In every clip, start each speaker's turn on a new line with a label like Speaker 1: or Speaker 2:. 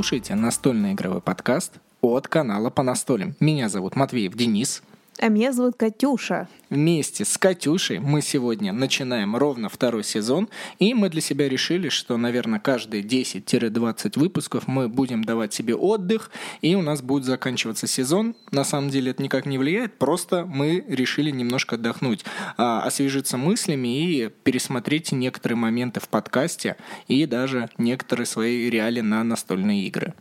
Speaker 1: Слушаете настольный игровой подкаст от канала по настолям. Меня зовут Матвеев Денис.
Speaker 2: А меня зовут Катюша.
Speaker 1: Вместе с Катюшей мы сегодня начинаем ровно второй сезон, и мы для себя решили, что, наверное, каждые 10-20 выпусков мы будем давать себе отдых, и у нас будет заканчиваться сезон. На самом деле это никак не влияет, просто мы решили немножко отдохнуть, а, освежиться мыслями и пересмотреть некоторые моменты в подкасте и даже некоторые свои реалии на настольные игры.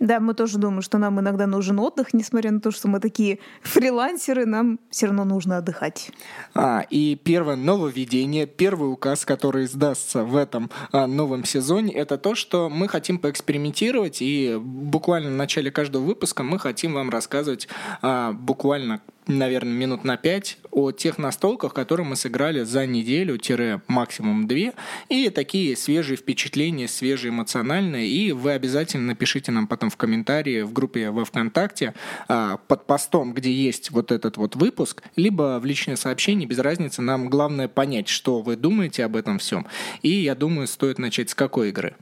Speaker 2: Да, мы тоже думаем, что нам иногда нужен отдых, несмотря на то, что мы такие фрилансеры, нам все равно нужно отдыхать.
Speaker 1: А, и первое нововведение, первый указ, который сдастся в этом а, новом сезоне, это то, что мы хотим поэкспериментировать, и буквально в начале каждого выпуска мы хотим вам рассказывать а, буквально наверное, минут на пять о тех настолках, которые мы сыграли за неделю-максимум две, и такие свежие впечатления, свежие эмоциональные, и вы обязательно напишите нам потом в комментарии в группе во ВКонтакте а, под постом, где есть вот этот вот выпуск, либо в личное сообщение, без разницы, нам главное понять, что вы думаете об этом всем. И я думаю, стоит начать с какой игры?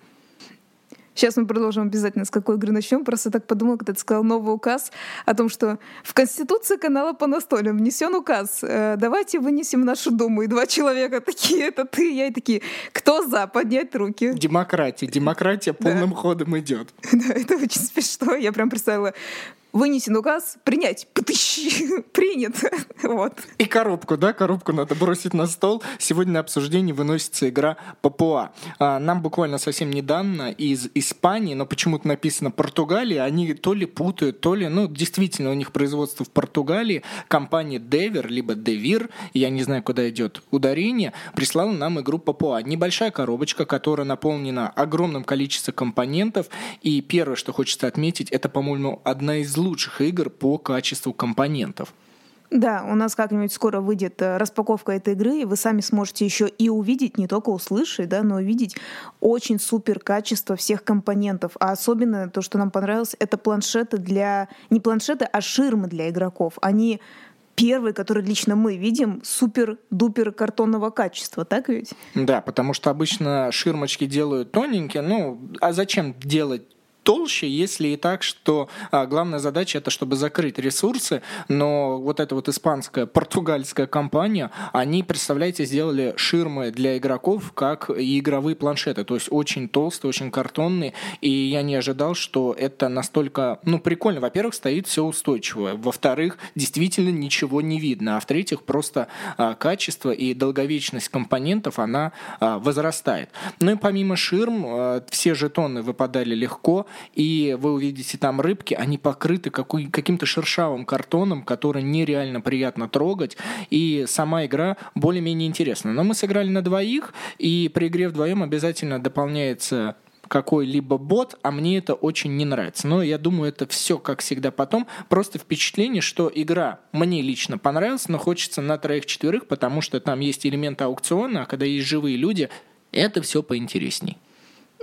Speaker 2: Сейчас мы продолжим обязательно, с какой игры начнем. Просто так подумала, когда ты сказал новый указ о том, что в Конституции канала по настолям внесен указ. Э, давайте вынесем нашу Думу. И два человека такие, это ты, я и такие, кто за? Поднять руки.
Speaker 1: Демократия. Демократия полным да. ходом идет.
Speaker 2: Да, это очень смешно. Я прям представила вынесен указ, принять, принят. вот.
Speaker 1: И коробку, да, коробку надо бросить на стол. Сегодня на обсуждение выносится игра Папуа. А, нам буквально совсем недавно из Испании, но почему-то написано Португалия, они то ли путают, то ли, ну, действительно, у них производство в Португалии, компания Девер, либо Девир, я не знаю, куда идет ударение, прислала нам игру Папуа. Небольшая коробочка, которая наполнена огромным количеством компонентов, и первое, что хочется отметить, это, по-моему, одна из лучших игр по качеству компонентов.
Speaker 2: Да, у нас как-нибудь скоро выйдет э, распаковка этой игры, и вы сами сможете еще и увидеть, не только услышать, да, но увидеть очень супер качество всех компонентов. А особенно то, что нам понравилось, это планшеты для... Не планшеты, а ширмы для игроков. Они первые, которые лично мы видим, супер-дупер картонного качества, так ведь?
Speaker 1: Да, потому что обычно ширмочки делают тоненькие, ну, а зачем делать толще, если и так, что а, главная задача это чтобы закрыть ресурсы, но вот эта вот испанская, португальская компания, они, представляете, сделали ширмы для игроков, как игровые планшеты, то есть очень толстые, очень картонные, и я не ожидал, что это настолько, ну, прикольно. Во-первых, стоит все устойчивое, во-вторых, действительно ничего не видно, а в-третьих, просто а, качество и долговечность компонентов, она а, возрастает. Ну и помимо ширм, все жетоны выпадали легко, и вы увидите там рыбки, они покрыты какой, каким-то шершавым картоном, который нереально приятно трогать, и сама игра более-менее интересна. Но мы сыграли на двоих, и при игре вдвоем обязательно дополняется какой-либо бот, а мне это очень не нравится. Но я думаю, это все, как всегда, потом. Просто впечатление, что игра мне лично понравилась, но хочется на троих-четверых, потому что там есть элементы аукциона, а когда есть живые люди, это все поинтересней.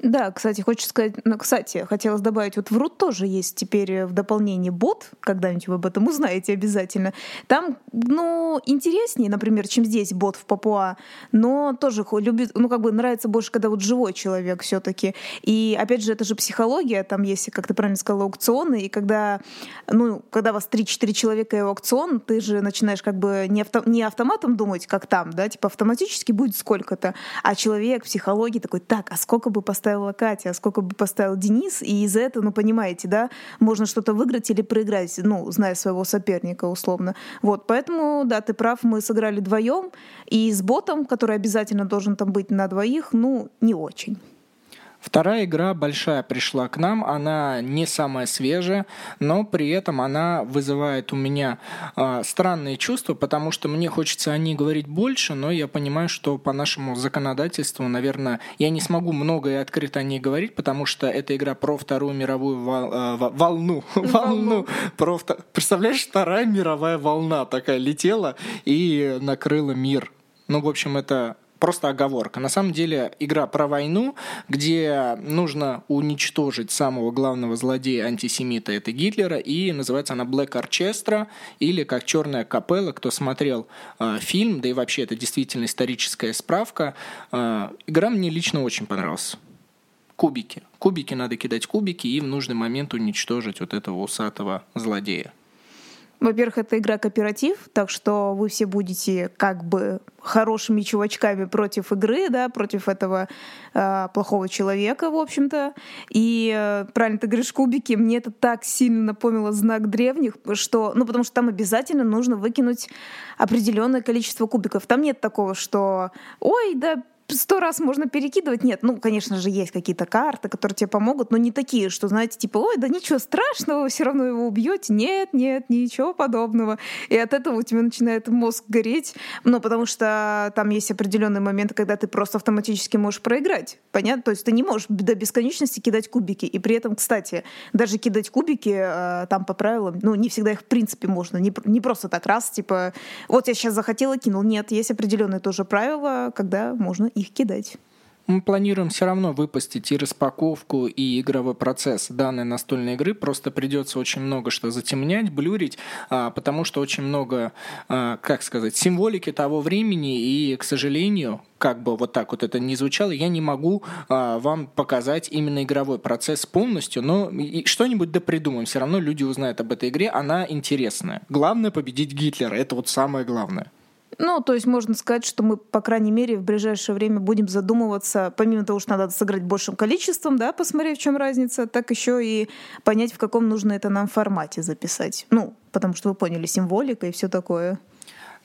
Speaker 2: Да, кстати, хочется сказать, ну, кстати, хотелось добавить, вот в Рут тоже есть теперь э, в дополнении бот, когда-нибудь вы об этом узнаете обязательно. Там, ну, интереснее, например, чем здесь бот в Папуа, но тоже любит, ну, как бы нравится больше, когда вот живой человек все таки И, опять же, это же психология, там есть, как ты правильно сказала, аукционы, и когда, ну, когда вас 3-4 человека и аукцион, ты же начинаешь как бы не, авто, не автоматом думать, как там, да, типа автоматически будет сколько-то, а человек, психологии такой, так, а сколько бы поставить поставила Катя, а сколько бы поставил Денис, и из-за этого, ну, понимаете, да, можно что-то выиграть или проиграть, ну, зная своего соперника, условно. Вот, поэтому, да, ты прав, мы сыграли вдвоем, и с ботом, который обязательно должен там быть на двоих, ну, не очень.
Speaker 1: Вторая игра большая пришла к нам, она не самая свежая, но при этом она вызывает у меня э, странные чувства, потому что мне хочется о ней говорить больше, но я понимаю, что по нашему законодательству, наверное, я не смогу много и открыто о ней говорить, потому что эта игра про Вторую мировую вол, э, волну, волну, про, представляешь, Вторая мировая волна такая летела и накрыла мир. Ну, в общем, это просто оговорка. На самом деле игра про войну, где нужно уничтожить самого главного злодея антисемита, это Гитлера, и называется она Black Orchestra, или как Черная капелла, кто смотрел э, фильм, да и вообще это действительно историческая справка. Э, игра мне лично очень понравилась кубики. Кубики надо кидать кубики и в нужный момент уничтожить вот этого усатого злодея.
Speaker 2: Во-первых, это игра кооператив, так что вы все будете как бы хорошими чувачками против игры, да, против этого э, плохого человека, в общем-то. И э, правильно ты говоришь, кубики, мне это так сильно напомнило знак древних, что, ну, потому что там обязательно нужно выкинуть определенное количество кубиков. Там нет такого, что, ой, да сто раз можно перекидывать. Нет, ну, конечно же, есть какие-то карты, которые тебе помогут, но не такие, что, знаете, типа, ой, да ничего страшного, вы все равно его убьете. Нет, нет, ничего подобного. И от этого у тебя начинает мозг гореть. Ну, потому что там есть определенные моменты, когда ты просто автоматически можешь проиграть. Понятно? То есть ты не можешь до бесконечности кидать кубики. И при этом, кстати, даже кидать кубики э, там по правилам, ну, не всегда их в принципе можно. Не, не просто так раз, типа, вот я сейчас захотела, кинул. Нет, есть определенные тоже правила, когда можно их кидать.
Speaker 1: Мы планируем все равно выпустить и распаковку, и игровой процесс данной настольной игры. Просто придется очень много что затемнять, блюрить, а, потому что очень много, а, как сказать, символики того времени, и, к сожалению, как бы вот так вот это не звучало, я не могу а, вам показать именно игровой процесс полностью, но что-нибудь да придумаем. Все равно люди узнают об этой игре, она интересная. Главное победить Гитлера, это вот самое главное.
Speaker 2: Ну, то есть можно сказать, что мы, по крайней мере, в ближайшее время будем задумываться, помимо того, что надо сыграть большим количеством, да, посмотреть, в чем разница, так еще и понять, в каком нужно это нам формате записать. Ну, потому что вы поняли, символика и все такое.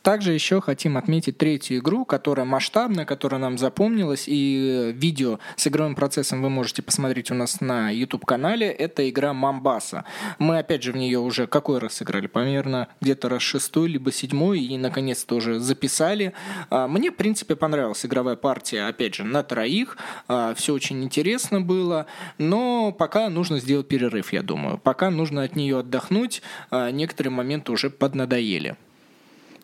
Speaker 1: Также еще хотим отметить третью игру, которая масштабная, которая нам запомнилась, и видео с игровым процессом вы можете посмотреть у нас на YouTube-канале. Это игра Мамбаса. Мы, опять же, в нее уже какой раз сыграли? Примерно где-то раз шестой, либо седьмой, и, наконец-то, уже записали. А, мне, в принципе, понравилась игровая партия, опять же, на троих. А, Все очень интересно было, но пока нужно сделать перерыв, я думаю. Пока нужно от нее отдохнуть. А, некоторые моменты уже поднадоели.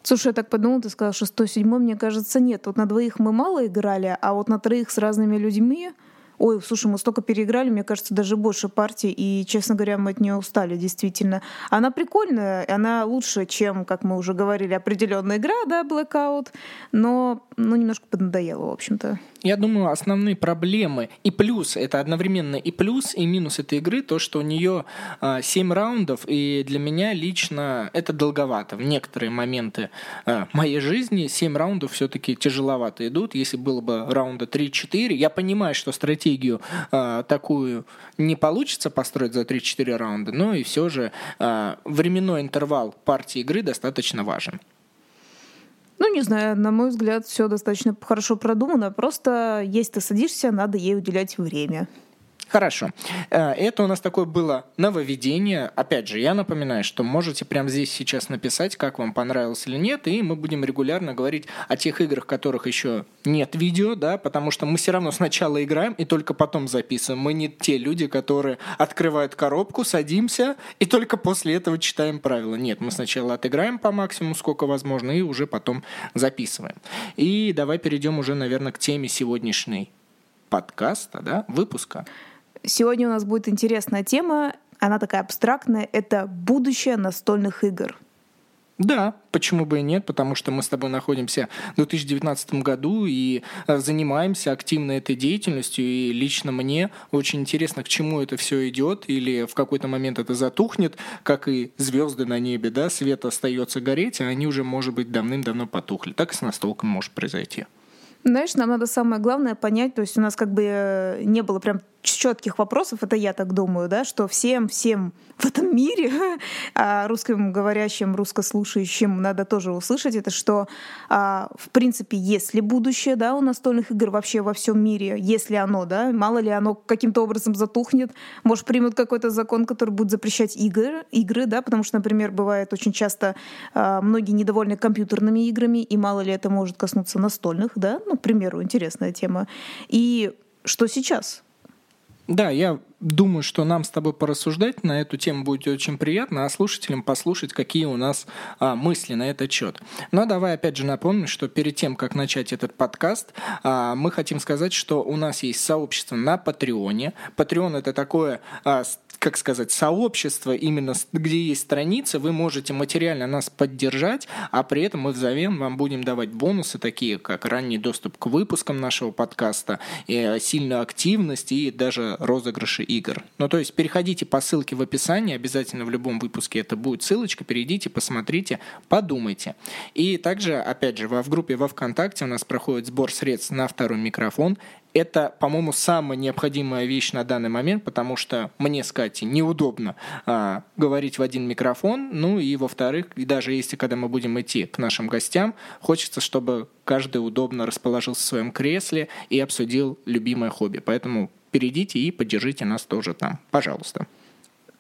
Speaker 2: Слушай, я так подумала, ты сказал, что 107 мне кажется, нет. Вот на двоих мы мало играли, а вот на троих с разными людьми Ой, слушай, мы столько переиграли, мне кажется, даже больше партий, и, честно говоря, мы от нее устали, действительно. Она прикольная, она лучше, чем, как мы уже говорили, определенная игра, да, Blackout, но ну, немножко поднадоело, в общем-то.
Speaker 1: Я думаю, основные проблемы и плюс, это одновременно и плюс, и минус этой игры, то, что у нее э, 7 раундов, и для меня лично это долговато. В некоторые моменты э, моей жизни 7 раундов все-таки тяжеловато идут. Если было бы раунда 3-4, я понимаю, что стратегию э, такую не получится построить за 3-4 раунда, но и все же временной интервал партии игры достаточно важен.
Speaker 2: Ну, не знаю, на мой взгляд, все достаточно хорошо продумано. Просто если ты садишься, надо ей уделять время.
Speaker 1: Хорошо. Э, это у нас такое было нововведение. Опять же, я напоминаю, что можете прямо здесь сейчас написать, как вам понравилось или нет, и мы будем регулярно говорить о тех играх, которых еще нет видео, да, потому что мы все равно сначала играем и только потом записываем. Мы не те люди, которые открывают коробку, садимся и только после этого читаем правила. Нет, мы сначала отыграем по максимуму, сколько возможно, и уже потом записываем. И давай перейдем уже, наверное, к теме сегодняшней подкаста, да, выпуска.
Speaker 2: Сегодня у нас будет интересная тема, она такая абстрактная, это будущее настольных игр.
Speaker 1: Да, почему бы и нет, потому что мы с тобой находимся в 2019 году и э, занимаемся активно этой деятельностью, и лично мне очень интересно, к чему это все идет, или в какой-то момент это затухнет, как и звезды на небе, да, свет остается гореть, а они уже, может быть, давным-давно потухли. Так и с настолками может произойти.
Speaker 2: Знаешь, нам надо самое главное понять, то есть у нас как бы э, не было прям четких вопросов, это я так думаю, да, что всем, всем в этом мире, а русским говорящим, русскослушающим надо тоже услышать, это что, а, в принципе, если будущее, да, у настольных игр вообще во всем мире, если оно, да, мало ли оно каким-то образом затухнет, может, примут какой-то закон, который будет запрещать игры, игры, да, потому что, например, бывает очень часто а, многие недовольны компьютерными играми, и мало ли это может коснуться настольных, да, ну, к примеру, интересная тема. И что сейчас?
Speaker 1: Да, я думаю, что нам с тобой порассуждать на эту тему будет очень приятно, а слушателям послушать, какие у нас а, мысли на этот счет. Но давай опять же напомню, что перед тем, как начать этот подкаст, а, мы хотим сказать, что у нас есть сообщество на Патреоне. Патреон это такое а, как сказать, сообщество, именно где есть страница, вы можете материально нас поддержать, а при этом мы взамен вам будем давать бонусы, такие как ранний доступ к выпускам нашего подкаста, и э, сильную активность и даже розыгрыши игр. Ну, то есть переходите по ссылке в описании, обязательно в любом выпуске это будет ссылочка, перейдите, посмотрите, подумайте. И также, опять же, в группе во ВКонтакте у нас проходит сбор средств на второй микрофон это, по-моему, самая необходимая вещь на данный момент, потому что мне с Катей неудобно а, говорить в один микрофон, ну и во-вторых, даже если когда мы будем идти к нашим гостям, хочется, чтобы каждый удобно расположился в своем кресле и обсудил любимое хобби. Поэтому перейдите и поддержите нас тоже там. Пожалуйста.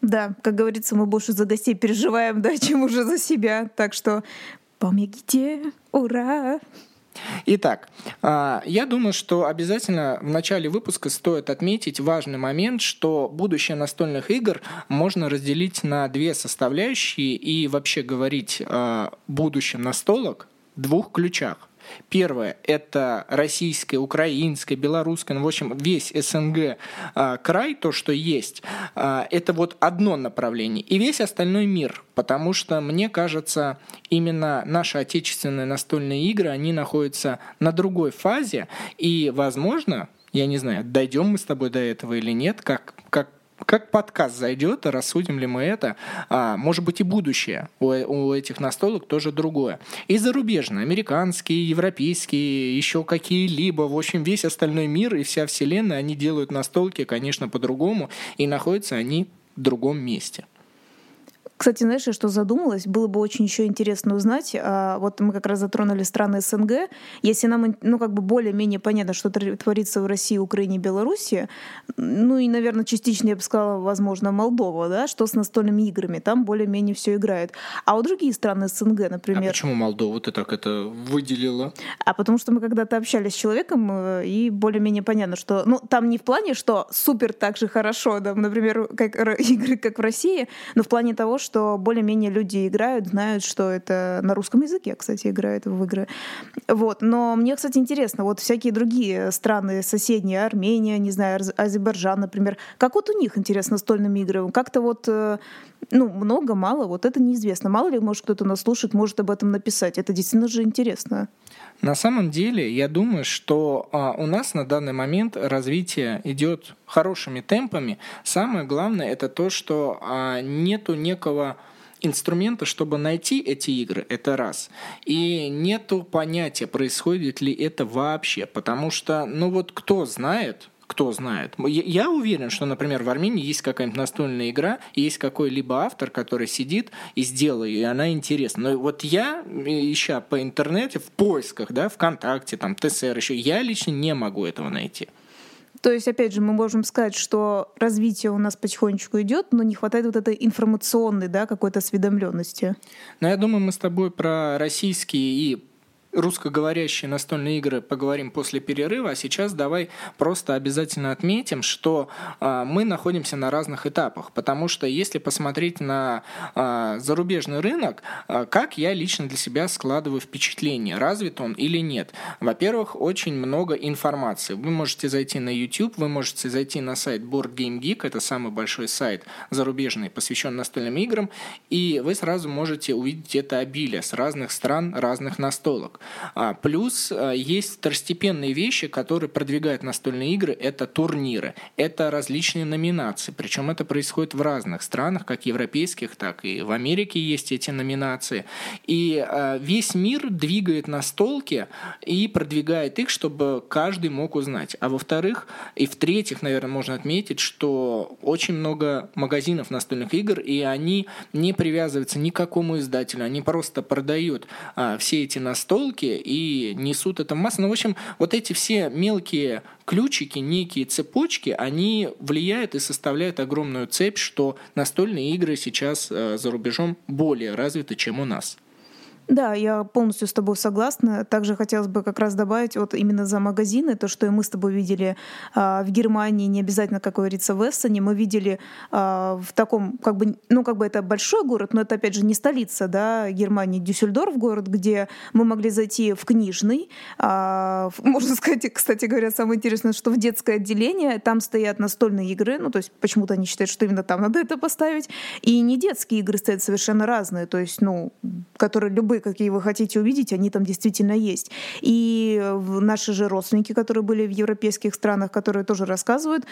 Speaker 2: Да, как говорится, мы больше за гостей переживаем, да, чем уже за себя. Так что помогите, ура!
Speaker 1: Итак, а, я думаю, что обязательно в начале выпуска стоит отметить важный момент, что будущее настольных игр можно разделить на две составляющие и вообще говорить о будущем настолок в двух ключах. Первое – это российское, украинское, белорусское, ну, в общем, весь СНГ а, край, то, что есть, а, это вот одно направление. И весь остальной мир, потому что, мне кажется, именно наши отечественные настольные игры, они находятся на другой фазе, и, возможно, я не знаю, дойдем мы с тобой до этого или нет, как, как как подкаст зайдет, рассудим ли мы это, а, может быть и будущее у, у этих настолок тоже другое. И зарубежные, американские, европейские, еще какие-либо, в общем, весь остальной мир и вся вселенная, они делают настолки, конечно, по-другому, и находятся они в другом месте.
Speaker 2: Кстати, знаешь, я что задумалась? Было бы очень еще интересно узнать. А, вот мы как раз затронули страны СНГ. Если нам, ну, как бы более-менее понятно, что творится в России, Украине, Беларуси, ну и, наверное, частично, я бы сказала, возможно, Молдова, да, что с настольными играми. Там более-менее все играет. А вот другие страны СНГ, например... А
Speaker 1: почему Молдову ты так это выделила?
Speaker 2: А потому что мы когда-то общались с человеком, э, и более-менее понятно, что... Ну, там не в плане, что супер так же хорошо, да, например, как игры, как в России, но в плане того, что более-менее люди играют, знают, что это на русском языке, кстати, играют в игры. Вот. Но мне, кстати, интересно, вот всякие другие страны соседние, Армения, не знаю, Азербайджан, например, как вот у них, интересно, настольными играми? Как-то вот, э, ну, много, мало, вот это неизвестно. Мало ли, может, кто-то нас слушает, может об этом написать. Это действительно же интересно.
Speaker 1: На самом деле, я думаю, что а, у нас на данный момент развитие идет хорошими темпами. Самое главное это то, что а, нету некого инструмента, чтобы найти эти игры, это раз. И нету понятия, происходит ли это вообще, потому что, ну вот кто знает, кто знает. Я уверен, что, например, в Армении есть какая-нибудь настольная игра, есть какой-либо автор, который сидит и сделал ее, и она интересна. Но вот я, ища по интернете, в поисках, да, ВКонтакте, там, ТСР еще, я лично не могу этого найти.
Speaker 2: То есть, опять же, мы можем сказать, что развитие у нас потихонечку идет, но не хватает вот этой информационной, да, какой-то осведомленности.
Speaker 1: Но я думаю, мы с тобой про российские и русскоговорящие настольные игры поговорим после перерыва, а сейчас давай просто обязательно отметим, что а, мы находимся на разных этапах, потому что если посмотреть на а, зарубежный рынок, а, как я лично для себя складываю впечатление, развит он или нет. Во-первых, очень много информации. Вы можете зайти на YouTube, вы можете зайти на сайт Board Game Geek, это самый большой сайт зарубежный, посвященный настольным играм, и вы сразу можете увидеть это обилие с разных стран, разных настолок. А, плюс а, есть второстепенные вещи, которые продвигают настольные игры. Это турниры, это различные номинации. Причем это происходит в разных странах, как европейских, так и в Америке есть эти номинации. И а, весь мир двигает настолки и продвигает их, чтобы каждый мог узнать. А во-вторых, и в-третьих, наверное, можно отметить, что очень много магазинов настольных игр, и они не привязываются ни к какому издателю, они просто продают а, все эти настолки, ссылки и несут это в массу. Ну, в общем, вот эти все мелкие ключики, некие цепочки, они влияют и составляют огромную цепь, что настольные игры сейчас э, за рубежом более развиты, чем у нас.
Speaker 2: Да, я полностью с тобой согласна. Также хотелось бы как раз добавить вот именно за магазины, то, что и мы с тобой видели э, в Германии, не обязательно, как говорится, в Эссене, мы видели э, в таком, как бы, ну, как бы это большой город, но это, опять же, не столица, да, Германии, Дюссельдорф город, где мы могли зайти в книжный. Э, можно сказать, кстати говоря, самое интересное, что в детское отделение там стоят настольные игры, ну, то есть почему-то они считают, что именно там надо это поставить, и не детские игры стоят совершенно разные, то есть, ну, которые любые любые, какие вы хотите увидеть, они там действительно есть. И наши же родственники, которые были в европейских странах, которые тоже рассказывают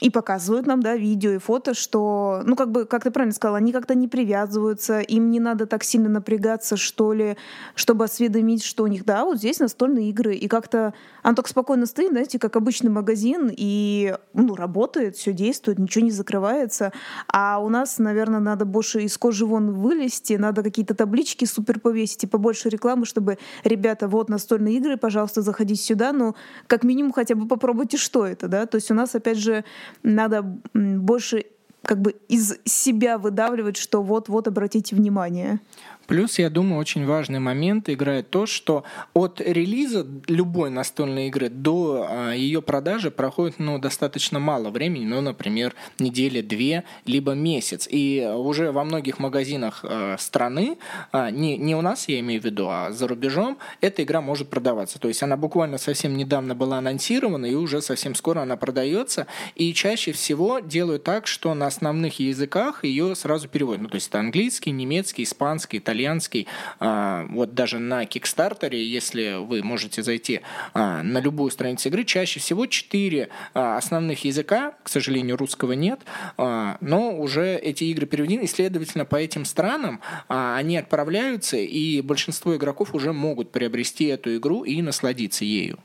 Speaker 2: и показывают нам, да, видео и фото, что, ну, как бы, как ты правильно сказала, они как-то не привязываются, им не надо так сильно напрягаться, что ли, чтобы осведомить, что у них, да, вот здесь настольные игры, и как-то он так спокойно стоит, знаете, как обычный магазин, и, ну, работает, все действует, ничего не закрывается, а у нас, наверное, надо больше из кожи вон вылезти, надо какие-то таблички супер повесить и побольше рекламы, чтобы, ребята, вот настольные игры, пожалуйста, заходите сюда, ну, как минимум хотя бы попробуйте, что это, да, то есть у нас, опять же, надо больше как бы из себя выдавливать, что вот-вот обратите внимание.
Speaker 1: Плюс, я думаю, очень важный момент играет то, что от релиза любой настольной игры до а, ее продажи проходит ну, достаточно мало времени, ну, например, недели, две, либо месяц. И уже во многих магазинах а, страны, а, не, не у нас, я имею в виду, а за рубежом, эта игра может продаваться. То есть она буквально совсем недавно была анонсирована, и уже совсем скоро она продается. И чаще всего делают так, что на основных языках ее сразу переводят. Ну, то есть это английский, немецкий, испанский, итальянский итальянский. А, вот даже на Кикстартере, если вы можете зайти а, на любую страницу игры, чаще всего четыре а, основных языка, к сожалению, русского нет, но уже эти игры переведены, и, следовательно, по этим странам они отправляются, и большинство игроков уже могут приобрести эту игру и насладиться ею.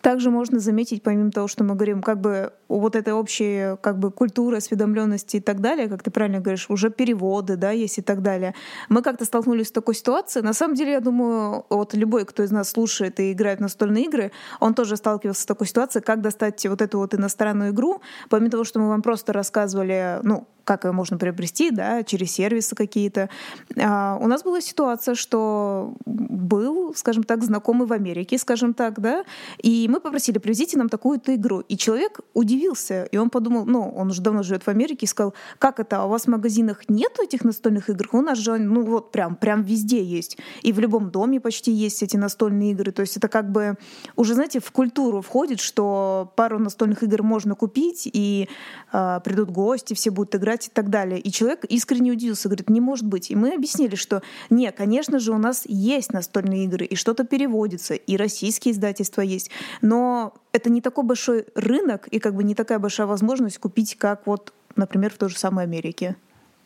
Speaker 2: Также можно заметить, помимо того, что мы говорим, как бы вот этой общей как бы культуры, осведомленности и так далее, как ты правильно говоришь, уже переводы, да, есть и так далее. Мы как-то столкнулись с такой ситуацией. На самом деле, я думаю, вот любой, кто из нас слушает и играет в настольные игры, он тоже сталкивался с такой ситуацией, как достать вот эту вот иностранную игру, помимо того, что мы вам просто рассказывали, ну, как ее можно приобрести, да, через сервисы какие-то. А, у нас была ситуация, что был, скажем так, знакомый в Америке, скажем так, да, и мы попросили, привезите нам такую-то игру. И человек удивился, и он подумал, ну, он уже давно живет в Америке, и сказал, как это, а у вас в магазинах нет этих настольных игр? У нас же, ну, вот прям, прям везде есть. И в любом доме почти есть эти настольные игры. То есть это как бы уже, знаете, в культуру входит, что пару настольных игр можно купить, и э, придут гости, все будут играть, играть и так далее. И человек искренне удивился, говорит, не может быть. И мы объяснили, что не, конечно же, у нас есть настольные игры, и что-то переводится, и российские издательства есть, но это не такой большой рынок и как бы не такая большая возможность купить, как вот, например, в той же самой Америке.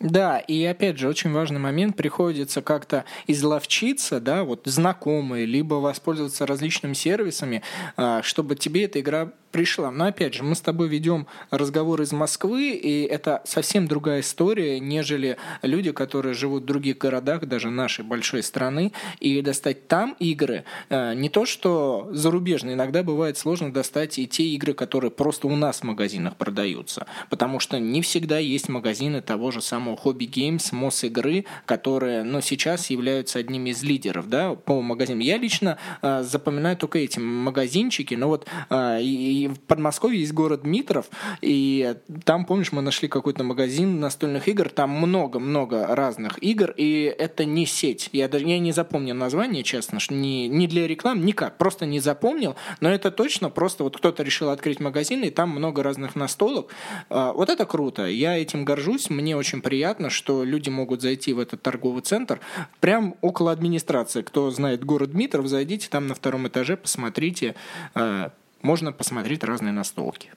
Speaker 1: Да, и опять же, очень важный момент, приходится как-то изловчиться, да, вот знакомые, либо воспользоваться различными сервисами, а, чтобы тебе эта игра пришла. Но опять же, мы с тобой ведем разговор из Москвы, и это совсем другая история, нежели люди, которые живут в других городах, даже нашей большой страны, и достать там игры. Э, не то, что зарубежные, иногда бывает сложно достать и те игры, которые просто у нас в магазинах продаются, потому что не всегда есть магазины того же самого Hobby Games, МОС игры, которые, ну, сейчас являются одними из лидеров, да, по магазинам. Я лично э, запоминаю только эти магазинчики, но вот э, и в Подмосковье есть город Дмитров, и там, помнишь, мы нашли какой-то магазин настольных игр, там много-много разных игр, и это не сеть. Я даже я не запомнил название, честно, что не, не для рекламы, никак, просто не запомнил, но это точно просто вот кто-то решил открыть магазин, и там много разных настолок. А, вот это круто, я этим горжусь, мне очень приятно, что люди могут зайти в этот торговый центр прям около администрации. Кто знает город Дмитров, зайдите там на втором этаже, посмотрите, а, можно посмотреть разные настолки.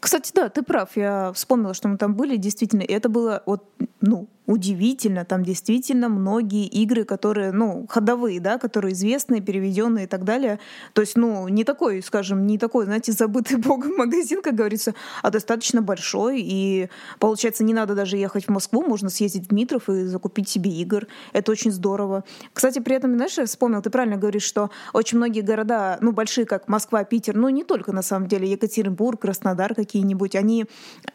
Speaker 2: Кстати, да, ты прав. Я вспомнила, что мы там были, действительно. И это было вот, ну, удивительно. Там действительно многие игры, которые, ну, ходовые, да, которые известные, переведенные и так далее. То есть, ну, не такой, скажем, не такой, знаете, забытый богом магазин, как говорится, а достаточно большой. И, получается, не надо даже ехать в Москву, можно съездить в Дмитров и закупить себе игр. Это очень здорово. Кстати, при этом, знаешь, я вспомнил, ты правильно говоришь, что очень многие города, ну, большие, как Москва, Питер, ну, не только, на самом деле, Екатеринбург, Краснодар какие какие-нибудь, они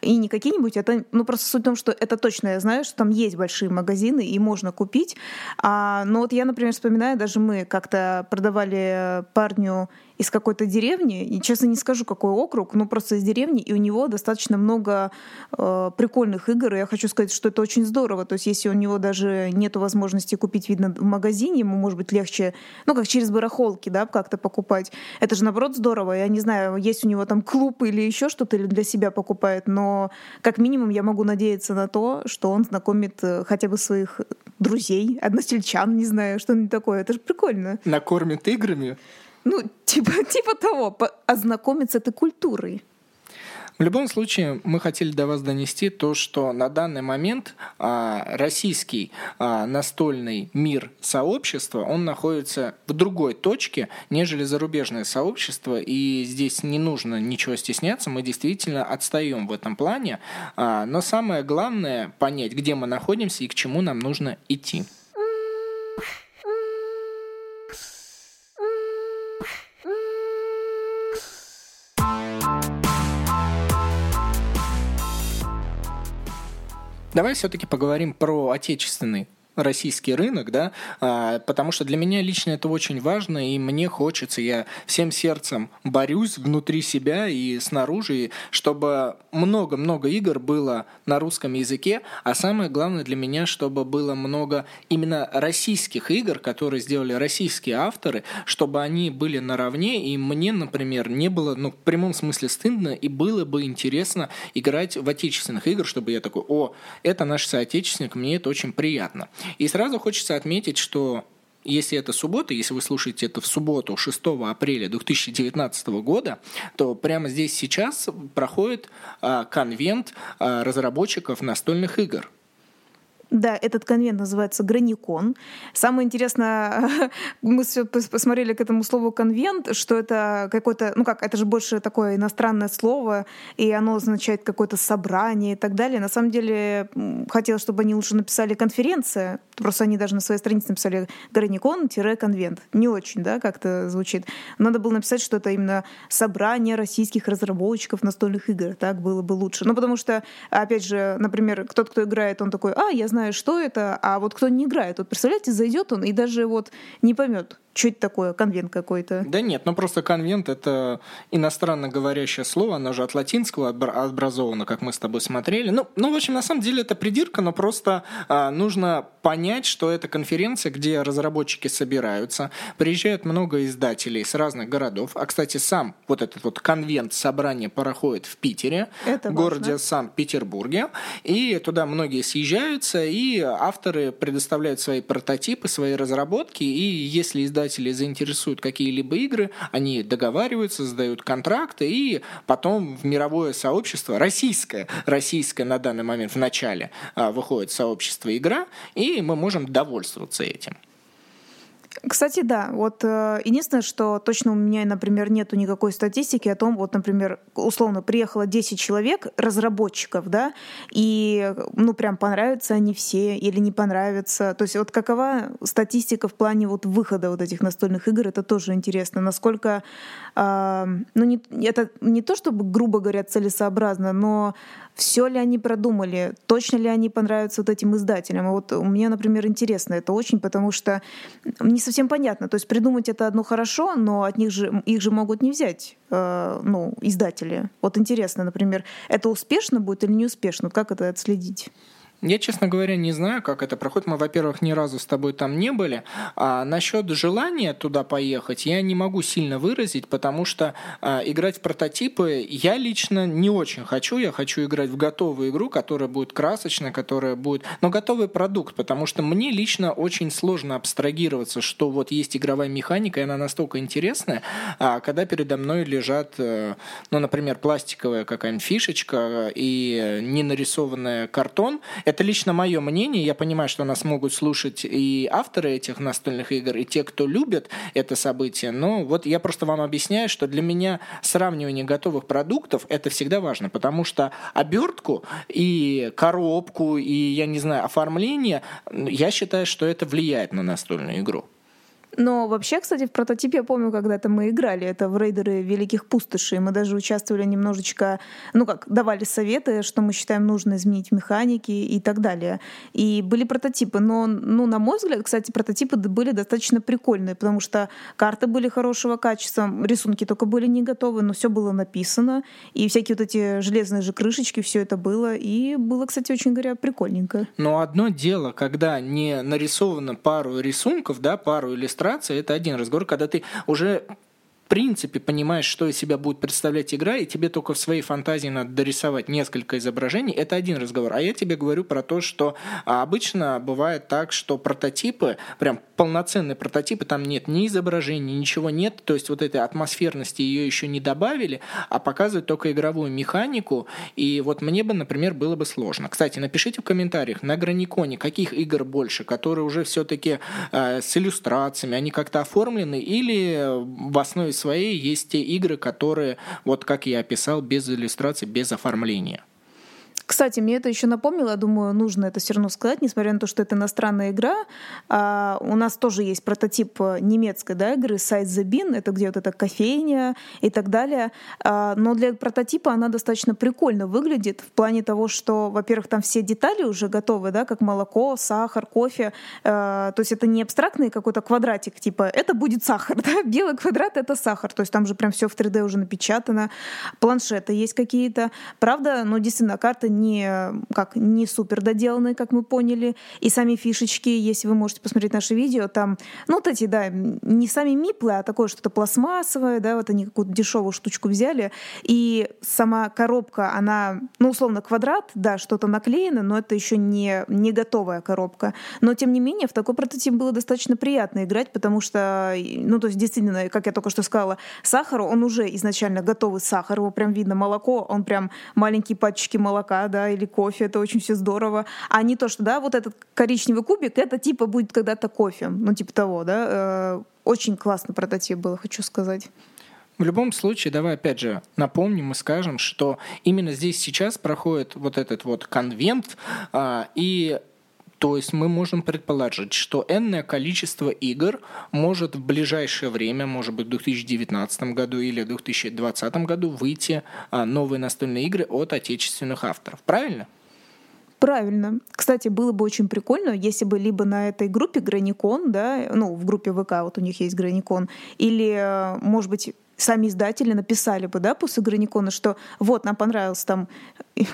Speaker 2: и не какие-нибудь, это, ну, просто суть в том, что это точно я знаю, что там большие магазины, и можно купить. А, но вот я, например, вспоминаю, даже мы как-то продавали парню из какой-то деревни, и честно не скажу, какой округ, но просто из деревни, и у него достаточно много э, прикольных игр, и я хочу сказать, что это очень здорово, то есть если у него даже нет возможности купить, видно, в магазине, ему может быть легче, ну, как через барахолки, да, как-то покупать, это же, наоборот, здорово, я не знаю, есть у него там клуб или еще что-то, или для себя покупает, но как минимум я могу надеяться на то, что он знакомит э, хотя бы своих друзей, односельчан, не знаю, что-нибудь такое, это же прикольно.
Speaker 1: Накормит играми?
Speaker 2: Ну, типа, типа того, ознакомиться этой культурой.
Speaker 1: В любом случае, мы хотели до вас донести то, что на данный момент а, российский а, настольный мир сообщества, он находится в другой точке, нежели зарубежное сообщество, и здесь не нужно ничего стесняться, мы действительно отстаем в этом плане, а, но самое главное понять, где мы находимся и к чему нам нужно идти. Давай все-таки поговорим про отечественный российский рынок, да, а, потому что для меня лично это очень важно, и мне хочется, я всем сердцем борюсь внутри себя и снаружи, чтобы много-много игр было на русском языке, а самое главное для меня, чтобы было много именно российских игр, которые сделали российские авторы, чтобы они были наравне, и мне, например, не было, ну, в прямом смысле стыдно, и было бы интересно играть в отечественных игр, чтобы я такой, о, это наш соотечественник, мне это очень приятно. И сразу хочется отметить, что если это суббота, если вы слушаете это в субботу 6 апреля 2019 года, то прямо здесь сейчас проходит а, конвент а, разработчиков настольных игр.
Speaker 2: Да, этот конвент называется Граникон. Самое интересное, мы все посмотрели к этому слову конвент, что это какое-то, ну как, это же больше такое иностранное слово, и оно означает какое-то собрание и так далее. На самом деле, хотелось, чтобы они лучше написали конференция, просто они даже на своей странице написали Граникон-конвент. Не очень, да, как-то звучит. Надо было написать, что это именно собрание российских разработчиков настольных игр. Так было бы лучше. Ну, потому что, опять же, например, кто-то, кто играет, он такой, а, я знаю, знаю, что это, а вот кто не играет, вот представляете, зайдет он и даже вот не поймет, что это такое, конвент какой-то?
Speaker 1: Да нет, ну просто конвент — это иностранно говорящее слово, оно же от латинского образовано, как мы с тобой смотрели. Ну, ну в общем, на самом деле это придирка, но просто а, нужно понять, что это конференция, где разработчики собираются, приезжает много издателей с разных городов. А, кстати, сам вот этот вот конвент, собрание проходит в Питере, это в городе Санкт-Петербурге, и туда многие съезжаются, и авторы предоставляют свои прототипы, свои разработки, и если издатели заинтересуют какие-либо игры, они договариваются, создают контракты, и потом в мировое сообщество, российское, российское на данный момент в начале, а, выходит сообщество игра, и мы можем довольствоваться этим.
Speaker 2: Кстати, да. Вот э, единственное, что точно у меня, например, нету никакой статистики о том, вот, например, условно, приехало 10 человек, разработчиков, да, и, ну, прям понравятся они все или не понравятся. То есть вот какова статистика в плане вот выхода вот этих настольных игр, это тоже интересно. Насколько, э, ну, не, это не то, чтобы, грубо говоря, целесообразно, но все ли они продумали, точно ли они понравятся вот этим издателям. И вот меня, например, интересно это очень, потому что не совсем понятно. То есть придумать это одно хорошо, но от них же их же могут не взять э, ну, издатели. Вот интересно, например, это успешно будет или не успешно? Как это отследить?
Speaker 1: Я, честно говоря, не знаю, как это проходит. Мы, во-первых, ни разу с тобой там не были. А насчет желания туда поехать я не могу сильно выразить, потому что а, играть в прототипы я лично не очень хочу. Я хочу играть в готовую игру, которая будет красочная, которая будет... Но готовый продукт, потому что мне лично очень сложно абстрагироваться, что вот есть игровая механика, и она настолько интересная, а когда передо мной лежат, э, ну, например, пластиковая какая-нибудь фишечка и не нарисованная картон, это лично мое мнение. Я понимаю, что нас могут слушать и авторы этих настольных игр, и те, кто любят это событие. Но вот я просто вам объясняю, что для меня сравнивание готовых продуктов это всегда важно, потому что обертку и коробку, и, я не знаю, оформление, я считаю, что это влияет на настольную игру.
Speaker 2: Но вообще, кстати, в прототипе я помню, когда-то мы играли это в рейдеры Великих Пустошей. Мы даже участвовали немножечко, ну как, давали советы, что мы считаем нужно изменить в механике и так далее. И были прототипы. Но, ну, на мой взгляд, кстати, прототипы были достаточно прикольные, потому что карты были хорошего качества, рисунки только были не готовы, но все было написано. И всякие вот эти железные же крышечки, все это было. И было, кстати, очень говоря, прикольненько.
Speaker 1: Но одно дело, когда не нарисовано пару рисунков, да, пару иллюстраций, иллюстрация это один разговор, когда ты уже принципе понимаешь, что из себя будет представлять игра, и тебе только в своей фантазии надо дорисовать несколько изображений, это один разговор. А я тебе говорю про то, что а, обычно бывает так, что прототипы, прям полноценные прототипы, там нет ни изображений, ничего нет, то есть вот этой атмосферности ее еще не добавили, а показывают только игровую механику, и вот мне бы, например, было бы сложно. Кстати, напишите в комментариях, на Граниконе каких игр больше, которые уже все-таки э, с иллюстрациями, они как-то оформлены, или в основе своей есть те игры, которые, вот как я описал, без иллюстрации, без оформления.
Speaker 2: Кстати, мне это еще напомнило, думаю, нужно это все равно сказать, несмотря на то, что это иностранная игра. А, у нас тоже есть прототип э, немецкой да, игры Size the Bean, это где вот эта кофейня и так далее. А, но для прототипа она достаточно прикольно выглядит в плане того, что, во-первых, там все детали уже готовы, да, как молоко, сахар, кофе. А, то есть это не абстрактный какой-то квадратик, типа это будет сахар, да? белый квадрат это сахар. То есть там же прям все в 3D уже напечатано. Планшеты есть какие-то. Правда, ну действительно, карта не, как, не супер доделанные, как мы поняли. И сами фишечки, если вы можете посмотреть наше видео, там, ну, вот эти, да, не сами миплы, а такое что-то пластмассовое, да, вот они какую-то дешевую штучку взяли. И сама коробка, она, ну, условно, квадрат, да, что-то наклеено, но это еще не, не готовая коробка. Но, тем не менее, в такой прототип было достаточно приятно играть, потому что, ну, то есть, действительно, как я только что сказала, сахар, он уже изначально готовый сахар, его прям видно, молоко, он прям маленькие пачечки молока, да, или кофе, это очень все здорово. А не то, что, да, вот этот коричневый кубик, это типа будет когда-то кофе, ну типа того, да. Э, очень классный прототип был, хочу сказать.
Speaker 1: В любом случае, давай опять же напомним и скажем, что именно здесь сейчас проходит вот этот вот конвент, а, и то есть мы можем предположить, что энное количество игр может в ближайшее время, может быть в 2019 году или в 2020 году выйти а, новые настольные игры от отечественных авторов. Правильно?
Speaker 2: Правильно. Кстати, было бы очень прикольно, если бы либо на этой группе Граникон, да, ну, в группе ВК вот у них есть Граникон, или, э, может быть, сами издатели написали бы, да, после Граникона, что вот, нам понравилась там,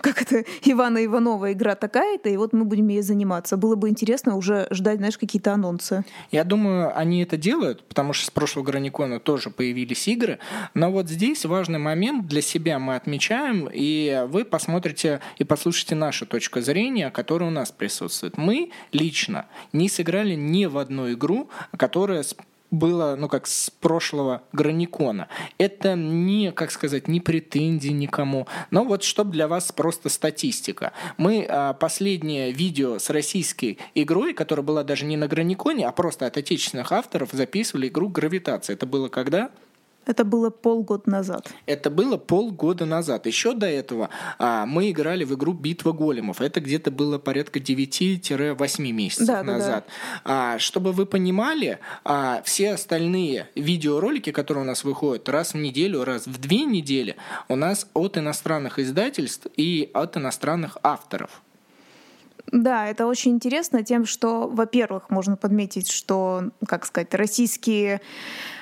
Speaker 2: как это, Ивана Иванова игра такая-то, и вот мы будем ей заниматься. Было бы интересно уже ждать, знаешь, какие-то анонсы.
Speaker 1: Я думаю, они это делают, потому что с прошлого Граникона тоже появились игры, но вот здесь важный момент для себя мы отмечаем, и вы посмотрите и послушайте нашу точку зрения, которая у нас присутствует. Мы лично не сыграли ни в одну игру, которая было, ну, как с прошлого Граникона. Это не, как сказать, не претензии никому, но вот чтобы для вас просто статистика. Мы а, последнее видео с российской игрой, которая была даже не на Граниконе, а просто от отечественных авторов, записывали игру «Гравитация». Это было когда?
Speaker 2: Это было полгода назад.
Speaker 1: Это было полгода назад. Еще до этого а, мы играли в игру «Битва големов». Это где-то было порядка 9-8 месяцев да, назад. Да, да. А, чтобы вы понимали, а, все остальные видеоролики, которые у нас выходят раз в неделю, раз в две недели, у нас от иностранных издательств и от иностранных авторов.
Speaker 2: Да, это очень интересно тем, что, во-первых, можно подметить, что, как сказать, российские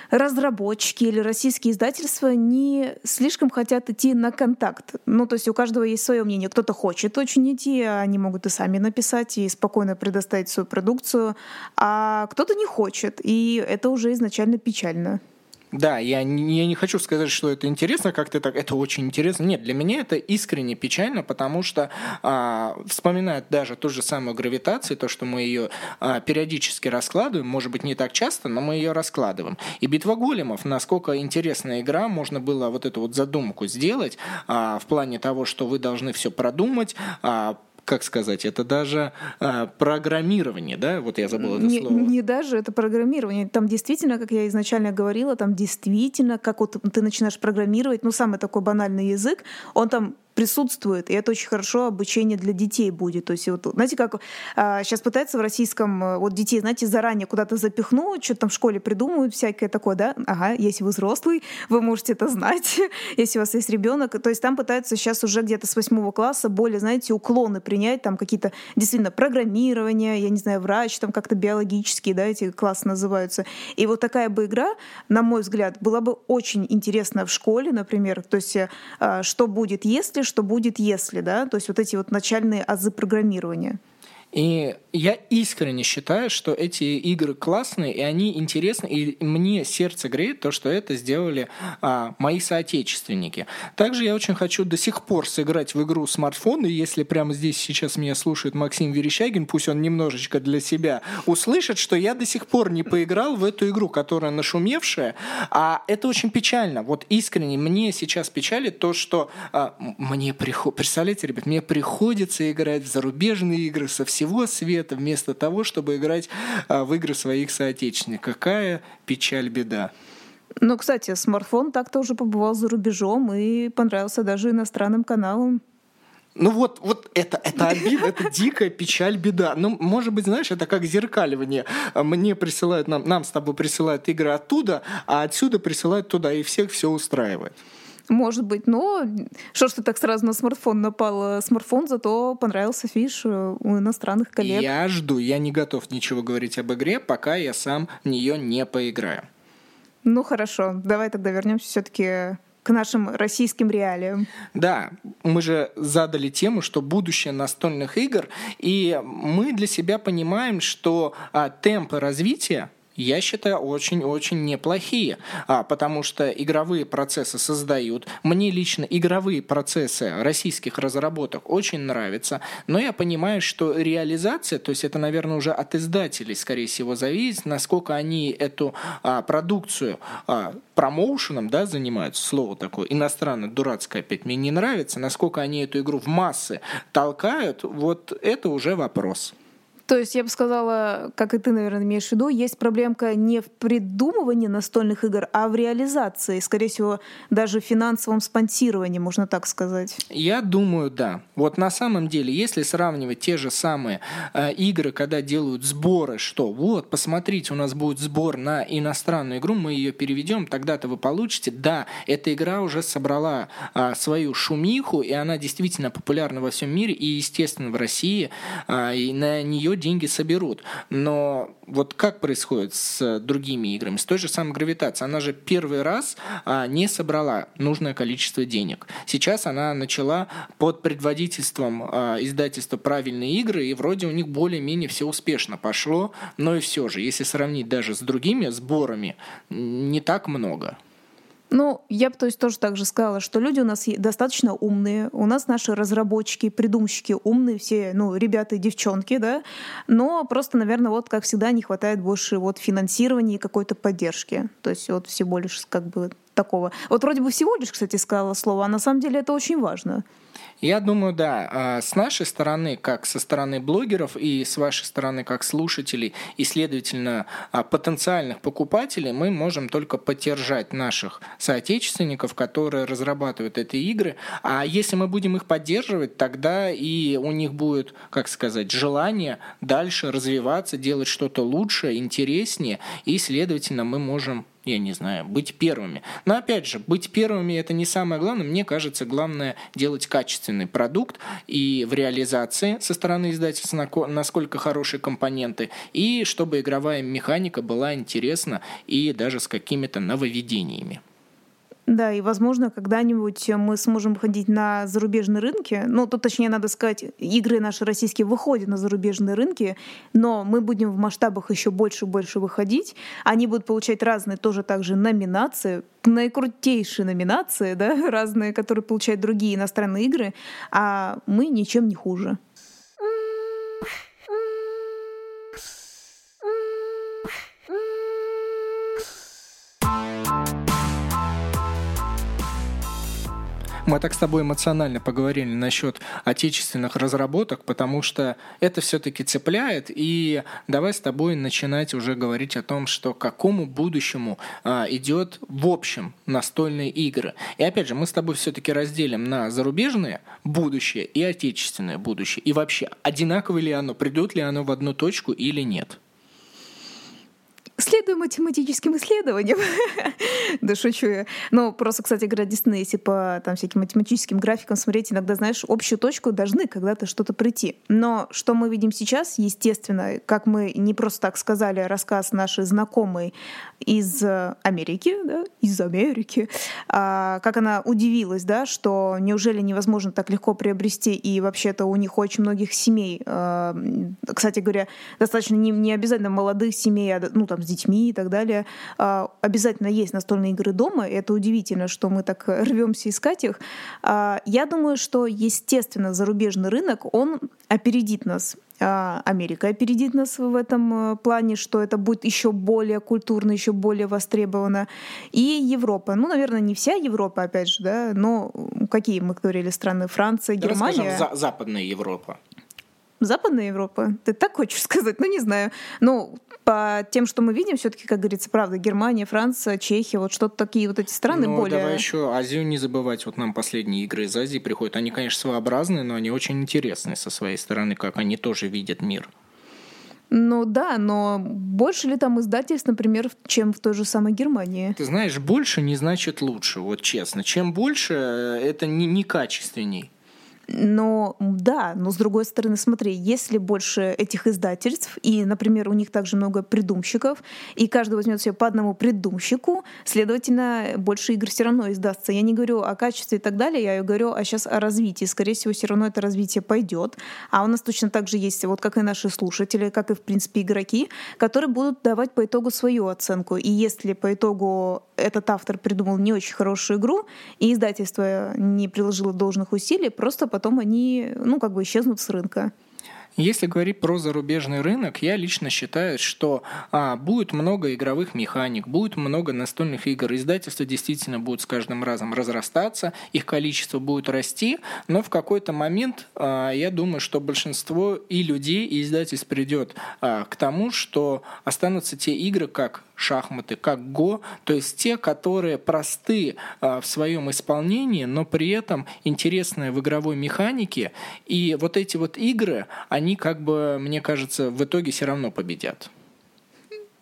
Speaker 2: разработчики или российские издательства не слишком хотят идти на контакт. Ну, то есть у каждого есть свое мнение. Кто-то хочет очень идти, а они могут и сами написать и спокойно предоставить свою продукцию, а кто-то не хочет, и это уже изначально печально.
Speaker 1: Да, я не, я не хочу сказать, что это интересно, как-то так, это очень интересно. Нет, для меня это искренне печально, потому что а, вспоминают даже ту же самую гравитацию, то, что мы ее а, периодически раскладываем, может быть, не так часто, но мы ее раскладываем. И битва големов, насколько интересная игра, можно было вот эту вот задумку сделать а, в плане того, что вы должны все продумать, а, как сказать, это даже а, программирование, да? Вот я забыл это
Speaker 2: не,
Speaker 1: слово.
Speaker 2: Не даже это программирование. Там действительно, как я изначально говорила, там действительно, как вот ты начинаешь программировать, ну, самый такой банальный язык, он там присутствует, и это очень хорошо обучение для детей будет. То есть вот, знаете, как а, сейчас пытаются в российском э, вот детей, знаете, заранее куда-то запихнуть, что там в школе придумывают всякое такое, да? Ага, если вы взрослый, вы можете это знать, если у вас есть ребенок. То есть там пытаются сейчас уже где-то с восьмого класса более, знаете, уклоны принять, там какие-то действительно программирование, я не знаю, врач, там как-то биологические, да, эти классы называются. И вот такая бы игра, на мой взгляд, была бы очень интересна в школе, например. То есть а, что будет, если что будет, если, да, то есть вот эти вот начальные азы программирования.
Speaker 1: И я искренне считаю, что эти игры классные, и они интересны, и мне сердце греет то, что это сделали а, мои соотечественники. Также я очень хочу до сих пор сыграть в игру смартфон, и если прямо здесь сейчас меня слушает Максим Верещагин, пусть он немножечко для себя услышит, что я до сих пор не поиграл в эту игру, которая нашумевшая, а это очень печально. Вот искренне мне сейчас печалит то, что а, мне приходится, представляете, ребят, мне приходится играть в зарубежные игры со всего всего света, вместо того, чтобы играть а, в игры своих соотечественников. Какая печаль, беда.
Speaker 2: Ну, кстати, смартфон так-то уже побывал за рубежом и понравился даже иностранным каналам.
Speaker 1: Ну вот, вот это, это обида, это дикая печаль, беда. Ну, может быть, знаешь, это как зеркаливание. Мне присылают, нам, нам с тобой присылают игры оттуда, а отсюда присылают туда, и всех все устраивает.
Speaker 2: Может быть, но что ж ты так сразу на смартфон напал? Смартфон зато понравился фиш у иностранных коллег.
Speaker 1: Я жду, я не готов ничего говорить об игре, пока я сам в нее не поиграю.
Speaker 2: Ну хорошо, давай тогда вернемся все-таки к нашим российским реалиям.
Speaker 1: Да, мы же задали тему, что будущее настольных игр, и мы для себя понимаем, что а, темпы развития я считаю, очень-очень неплохие, а, потому что игровые процессы создают. Мне лично игровые процессы российских разработок очень нравятся, но я понимаю, что реализация, то есть это, наверное, уже от издателей, скорее всего, зависит, насколько они эту а, продукцию а, промоушеном да, занимаются, слово такое иностранное, дурацкое опять мне не нравится, насколько они эту игру в массы толкают, вот это уже вопрос.
Speaker 2: То есть я бы сказала, как и ты, наверное, имеешь в виду, есть проблемка не в придумывании настольных игр, а в реализации, скорее всего, даже в финансовом спонсировании, можно так сказать.
Speaker 1: Я думаю, да. Вот на самом деле, если сравнивать те же самые э, игры, когда делают сборы, что вот, посмотрите, у нас будет сбор на иностранную игру, мы ее переведем, тогда-то вы получите. Да, эта игра уже собрала э, свою шумиху, и она действительно популярна во всем мире, и, естественно, в России, э, и на нее деньги соберут. Но вот как происходит с другими играми? С той же самой гравитацией. Она же первый раз а, не собрала нужное количество денег. Сейчас она начала под предводительством а, издательства «Правильные игры», и вроде у них более-менее все успешно пошло, но и все же, если сравнить даже с другими сборами, не так много.
Speaker 2: Ну, я бы то есть тоже так же сказала, что люди у нас достаточно умные, у нас наши разработчики, придумщики умные, все, ну, ребята и девчонки, да, но просто, наверное, вот, как всегда, не хватает больше вот финансирования и какой-то поддержки. То есть вот всего лишь как бы такого. Вот вроде бы всего лишь, кстати, сказала слово, а на самом деле это очень важно.
Speaker 1: Я думаю, да, а, с нашей стороны, как со стороны блогеров и с вашей стороны, как слушателей и, следовательно, а, потенциальных покупателей, мы можем только поддержать наших соотечественников, которые разрабатывают эти игры. А если мы будем их поддерживать, тогда и у них будет, как сказать, желание дальше развиваться, делать что-то лучше, интереснее, и, следовательно, мы можем я не знаю, быть первыми. Но опять же, быть первыми это не самое главное. Мне кажется, главное делать качественный продукт и в реализации со стороны издательства насколько хорошие компоненты, и чтобы игровая механика была интересна и даже с какими-то нововведениями.
Speaker 2: Да, и, возможно, когда-нибудь мы сможем ходить на зарубежные рынки. Ну, тут, точнее, надо сказать, игры наши российские выходят на зарубежные рынки, но мы будем в масштабах еще больше и больше выходить. Они будут получать разные тоже также номинации, наикрутейшие номинации, да, разные, которые получают другие иностранные игры, а мы ничем не хуже.
Speaker 1: Мы так с тобой эмоционально поговорили насчет отечественных разработок, потому что это все-таки цепляет. И давай с тобой начинать уже говорить о том, что к какому будущему а, идет в общем настольные игры. И опять же, мы с тобой все-таки разделим на зарубежные будущее и отечественное будущее. И вообще, одинаково ли оно, придет ли оно в одну точку или нет?
Speaker 2: Следую математическим исследованиям. да шучу я. Но просто, кстати говоря, действительно, если по там, всяким математическим графикам смотреть, иногда, знаешь, общую точку должны когда-то что-то прийти. Но что мы видим сейчас, естественно, как мы не просто так сказали, рассказ нашей знакомой из Америки, да, из Америки, а, как она удивилась, да, что неужели невозможно так легко приобрести, и вообще-то у них очень многих семей, а, кстати говоря, достаточно не, не обязательно молодых семей, а, ну, там, с детьми и так далее. А, обязательно есть настольные игры дома, и это удивительно, что мы так рвемся искать их. А, я думаю, что, естественно, зарубежный рынок, он опередит нас. А, Америка опередит нас в этом э, плане, что это будет еще более культурно, еще более востребовано. И Европа. Ну, наверное, не вся Европа, опять же, да, но какие мы говорили страны? Франция, Германия.
Speaker 1: Расскажем, за Западная Европа.
Speaker 2: Западная Европа? Ты так хочешь сказать? Ну, не знаю. Ну, по тем, что мы видим, все-таки, как говорится, правда, Германия, Франция, Чехия, вот что-то такие вот эти страны
Speaker 1: ну,
Speaker 2: более...
Speaker 1: давай еще Азию не забывать. Вот нам последние игры из Азии приходят. Они, конечно, своеобразные, но они очень интересные со своей стороны, как они тоже видят мир.
Speaker 2: Ну да, но больше ли там издательств, например, чем в той же самой Германии?
Speaker 1: Ты знаешь, больше не значит лучше, вот честно. Чем больше, э, это не, не качественней.
Speaker 2: Но да, но с другой стороны, смотри, если больше этих издательств, и, например, у них также много придумщиков, и каждый возьмет себе по одному придумщику, следовательно, больше игр все равно издастся. Я не говорю о качестве и так далее, я говорю а сейчас о развитии. Скорее всего, все равно это развитие пойдет. А у нас точно так же есть, вот как и наши слушатели, как и, в принципе, игроки, которые будут давать по итогу свою оценку. И если по итогу этот автор придумал не очень хорошую игру, и издательство не приложило должных усилий, просто потом они, ну, как бы исчезнут с рынка.
Speaker 1: Если говорить про зарубежный рынок, я лично считаю, что а, будет много игровых механик, будет много настольных игр. Издательства действительно будут с каждым разом разрастаться, их количество будет расти, но в какой-то момент а, я думаю, что большинство и людей, и издательств придет а, к тому, что останутся те игры, как шахматы, как Го, то есть те, которые просты а, в своем исполнении, но при этом интересные в игровой механике. И вот эти вот игры, они как бы, мне кажется, в итоге все равно победят.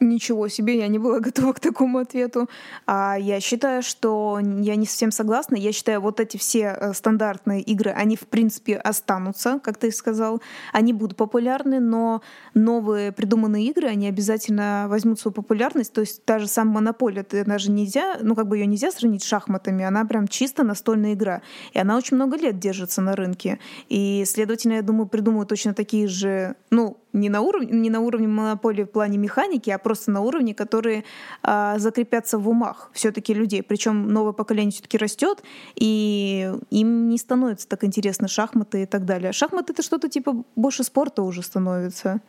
Speaker 2: Ничего себе, я не была готова к такому ответу. А я считаю, что я не совсем согласна. Я считаю, вот эти все э, стандартные игры, они в принципе останутся, как ты сказал. Они будут популярны, но новые придуманные игры, они обязательно возьмут свою популярность. То есть та же самая Монополия, это даже нельзя, ну как бы ее нельзя сравнить с шахматами. Она прям чисто настольная игра. И она очень много лет держится на рынке. И, следовательно, я думаю, придумают точно такие же, ну, не на уровне, не на уровне монополии в плане механики, а просто на уровне, которые а, закрепятся в умах все-таки людей. Причем новое поколение все-таки растет, и им не становится так интересно шахматы и так далее. Шахматы это что-то типа больше спорта уже становится.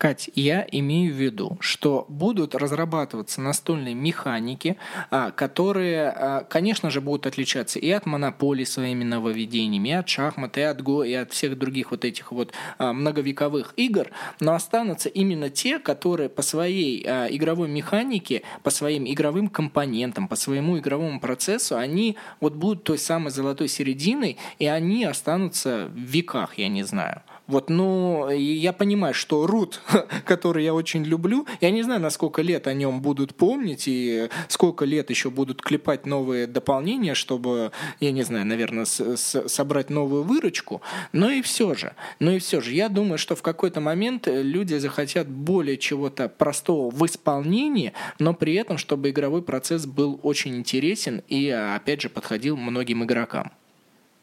Speaker 1: Кать, я имею в виду, что будут разрабатываться настольные механики, а, которые, а, конечно же, будут отличаться и от монополии своими нововведениями, и от шахмат, и от го, и от всех других вот этих вот а, многовековых игр, но останутся именно те, которые по своей игровой механике, по своим игровым компонентам, по своему игровому процессу, они вот будут той самой золотой серединой, и они останутся в веках, я не знаю. Вот, ну, я понимаю, что Рут, который я очень люблю, я не знаю, на сколько лет о нем будут помнить и сколько лет еще будут клепать новые дополнения, чтобы, я не знаю, наверное, с- с- собрать новую выручку. Но и все же, но и все же, я думаю, что в какой-то момент люди захотят более чего-то простого в исполнении, но при этом, чтобы игровой процесс был очень интересен и, опять же, подходил многим игрокам.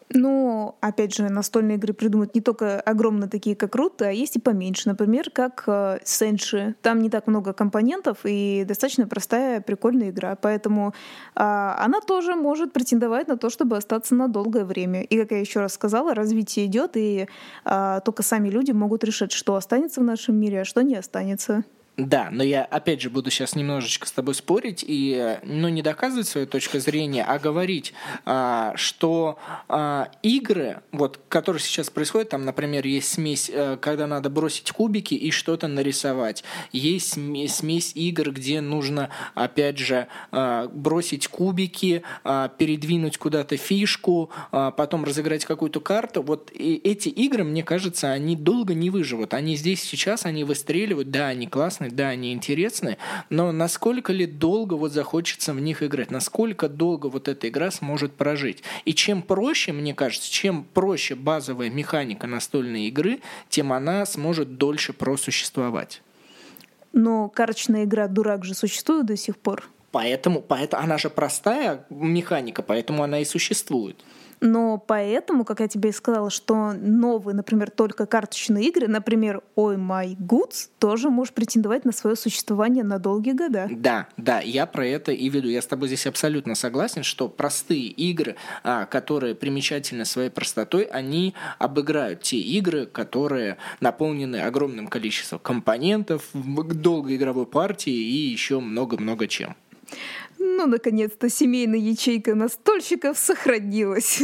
Speaker 2: Ну, опять же, настольные игры придумают не только огромные такие, как Рут, а есть и поменьше. Например, как э, Сенши. Там не так много компонентов и достаточно простая, прикольная игра. Поэтому э, она тоже может претендовать на то, чтобы остаться на долгое время. И, как я еще раз сказала, развитие идет, и э, только сами люди могут решить, что останется в нашем мире, а что не останется.
Speaker 1: Да, но я опять же буду сейчас немножечко с тобой спорить и ну, не доказывать свою точку зрения, а говорить, а, что а, игры, вот, которые сейчас происходят, там, например, есть смесь, а, когда надо бросить кубики и что-то нарисовать. Есть смесь, игр, где нужно, опять же, а, бросить кубики, передвинуть куда-то фишку, потом разыграть какую-то карту. Вот эти игры, мне кажется, они долго не выживут. Они здесь сейчас, они выстреливают, да, они классные, классные, да, они интересны, но насколько ли долго вот захочется в них играть, насколько долго вот эта игра сможет прожить. И чем проще, мне кажется, чем проще базовая механика настольной игры, тем она сможет дольше просуществовать.
Speaker 2: Но карточная игра «Дурак» же существует до сих пор.
Speaker 1: Поэтому, поэтому она же простая механика, поэтому она и существует.
Speaker 2: Но поэтому, как я тебе и сказала, что новые, например, только карточные игры, например, Ой My Goods, тоже может претендовать на свое существование на долгие года.
Speaker 1: Да, да, я про это и веду. Я с тобой здесь абсолютно согласен, что простые игры, а, которые примечательны своей простотой, они обыграют те игры, которые наполнены огромным количеством компонентов, долгой игровой партии и еще много-много чем.
Speaker 2: Ну, наконец-то семейная ячейка настольщиков сохранилась.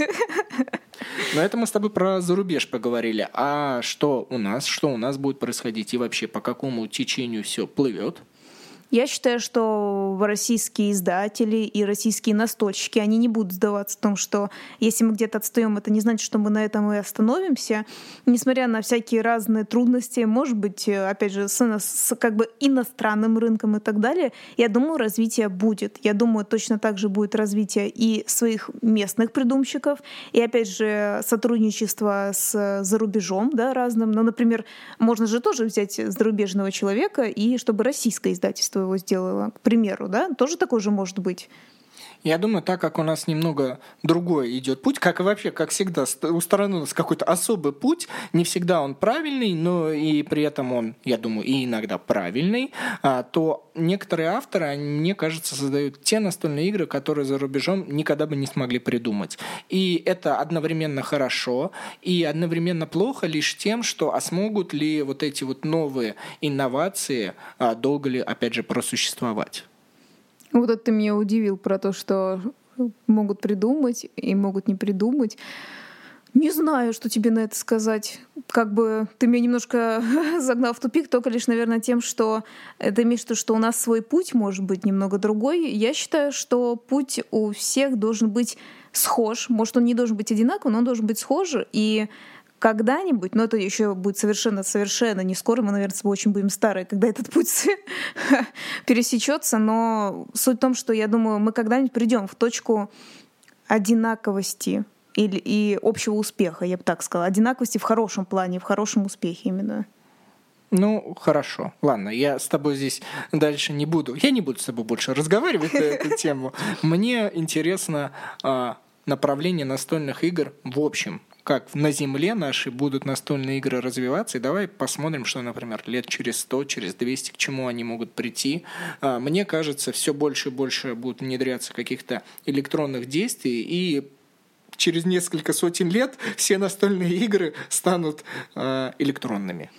Speaker 1: Но это мы с тобой про зарубеж поговорили. А что у нас? Что у нас будет происходить? И вообще, по какому течению все плывет?
Speaker 2: Я считаю, что российские издатели и российские настольщики, они не будут сдаваться в том, что если мы где-то отстаем, это не значит, что мы на этом и остановимся. Несмотря на всякие разные трудности, может быть, опять же, с, с как бы иностранным рынком и так далее, я думаю, развитие будет. Я думаю, точно так же будет развитие и своих местных придумщиков, и, опять же, сотрудничество с зарубежом, да, разным. Ну, например, можно же тоже взять зарубежного человека, и чтобы российское издательство его сделала, к примеру, да, тоже такой же может быть.
Speaker 1: Я думаю, так как у нас немного другой идет путь, как и вообще, как всегда, у стороны у нас какой-то особый путь, не всегда он правильный, но и при этом он, я думаю, и иногда правильный, а, то некоторые авторы, мне кажется, создают те настольные игры, которые за рубежом никогда бы не смогли придумать. И это одновременно хорошо и одновременно плохо лишь тем, что а смогут ли вот эти вот новые инновации а, долго ли, опять же, просуществовать.
Speaker 2: Вот это ты меня удивил про то, что могут придумать и могут не придумать. Не знаю, что тебе на это сказать. Как бы ты меня немножко загнал в тупик, только лишь, наверное, тем, что это имеешь в виду, что у нас свой путь может быть немного другой. Я считаю, что путь у всех должен быть схож. Может, он не должен быть одинаковым, но он должен быть схож. И когда-нибудь, но это еще будет совершенно-совершенно не скоро, мы, наверное, с тобой очень будем старые, когда этот путь пересечется, но суть в том, что я думаю, мы когда-нибудь придем в точку одинаковости или и общего успеха, я бы так сказала, одинаковости в хорошем плане, в хорошем успехе именно.
Speaker 1: Ну, хорошо. Ладно, я с тобой здесь дальше не буду. Я не буду с тобой больше разговаривать на эту тему. Мне интересно а, направление настольных игр в общем как на Земле наши будут настольные игры развиваться, и давай посмотрим, что, например, лет через 100, через 200, к чему они могут прийти. А, мне кажется, все больше и больше будут внедряться каких-то электронных действий, и через несколько сотен лет все настольные игры станут э, электронными.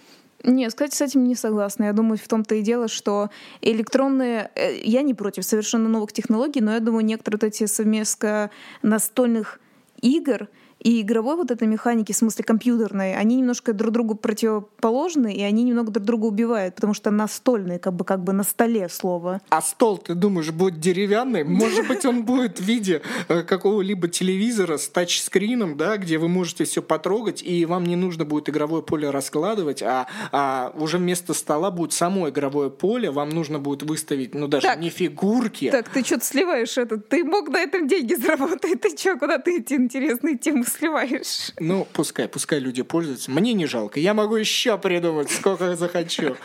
Speaker 2: Нет, кстати, с этим не согласна. Я думаю, в том-то и дело, что электронные... Э, я не против совершенно новых технологий, но я думаю, некоторые вот эти совместно настольных игр — и игровой вот этой механики, в смысле компьютерной, они немножко друг другу противоположны, и они немного друг друга убивают, потому что настольные, как бы, как бы на столе слово.
Speaker 1: А стол, ты думаешь, будет деревянный? Может быть, он будет в виде э, какого-либо телевизора с тачскрином, да, где вы можете все потрогать, и вам не нужно будет игровое поле раскладывать, а, а уже вместо стола будет само игровое поле, вам нужно будет выставить, ну, даже так, не фигурки.
Speaker 2: Так, ты что-то сливаешь этот? Ты мог на этом деньги заработать? Ты что, куда ты эти интересные темы сливаешь.
Speaker 1: Ну, пускай, пускай люди пользуются. Мне не жалко. Я могу еще придумать, сколько захочу.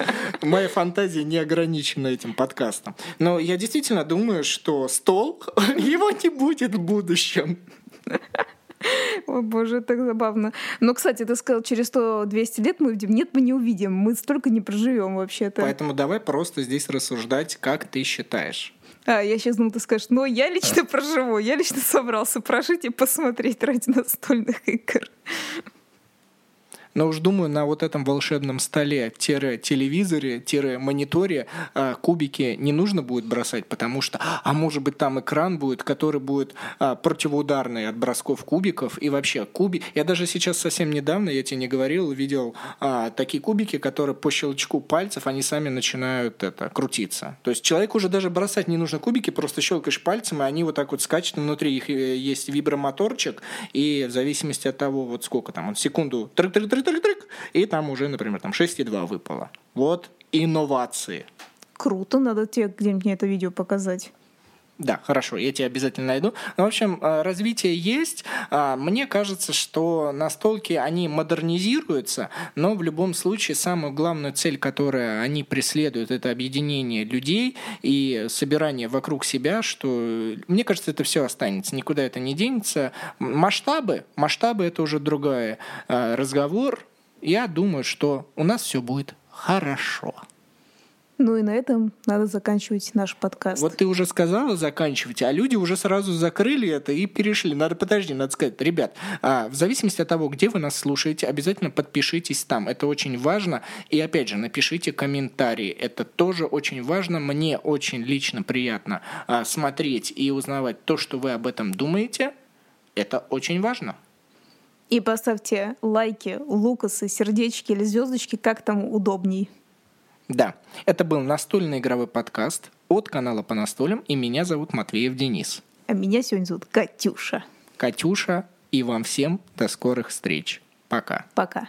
Speaker 1: Моя фантазия не ограничена этим подкастом. Но я действительно думаю, что стол, его не будет в будущем.
Speaker 2: О боже, так забавно. Но, кстати, ты сказал, через 100-200 лет мы увидим. Нет, мы не увидим. Мы столько не проживем вообще-то.
Speaker 1: Поэтому давай просто здесь рассуждать, как ты считаешь.
Speaker 2: А, я сейчас думаю, ты скажешь, ну, я лично проживу, я лично собрался прожить и посмотреть ради настольных игр.
Speaker 1: Но уж думаю, на вот этом волшебном столе, телевизоре, мониторе а, кубики не нужно будет бросать, потому что, а может быть, там экран будет, который будет а, противоударный от бросков кубиков. И вообще, куби... Я даже сейчас совсем недавно, я тебе не говорил, видел а, такие кубики, которые по щелчку пальцев, они сами начинают это, крутиться. То есть человеку уже даже бросать не нужно кубики, просто щелкаешь пальцем, и они вот так вот скачут, внутри их э, есть вибромоторчик, и в зависимости от того, вот сколько там, он секунду трык-трык-трык-трык, и там уже, например, там 6,2 выпало. Вот инновации.
Speaker 2: Круто, надо тебе где-нибудь мне это видео показать.
Speaker 1: Да, хорошо, я тебя обязательно найду. Ну, в общем, э, развитие есть. А, мне кажется, что настолки, они модернизируются, но в любом случае самую главную цель, которую они преследуют, это объединение людей и собирание вокруг себя, что, мне кажется, это все останется, никуда это не денется. Масштабы, масштабы это уже другой э, разговор. Я думаю, что у нас все будет хорошо.
Speaker 2: Ну и на этом надо заканчивать наш подкаст.
Speaker 1: Вот ты уже сказала заканчивать, а люди уже сразу закрыли это и перешли. Надо, подожди, надо сказать, ребят, а, в зависимости от того, где вы нас слушаете, обязательно подпишитесь там. Это очень важно. И опять же, напишите комментарии. Это тоже очень важно. Мне очень лично приятно а, смотреть и узнавать то, что вы об этом думаете. Это очень важно.
Speaker 2: И поставьте лайки, лукасы, сердечки или звездочки, как там удобней.
Speaker 1: Да, это был настольный игровой подкаст от канала по настолям, и меня зовут Матвеев Денис.
Speaker 2: А меня сегодня зовут Катюша.
Speaker 1: Катюша, и вам всем до скорых встреч. Пока.
Speaker 2: Пока.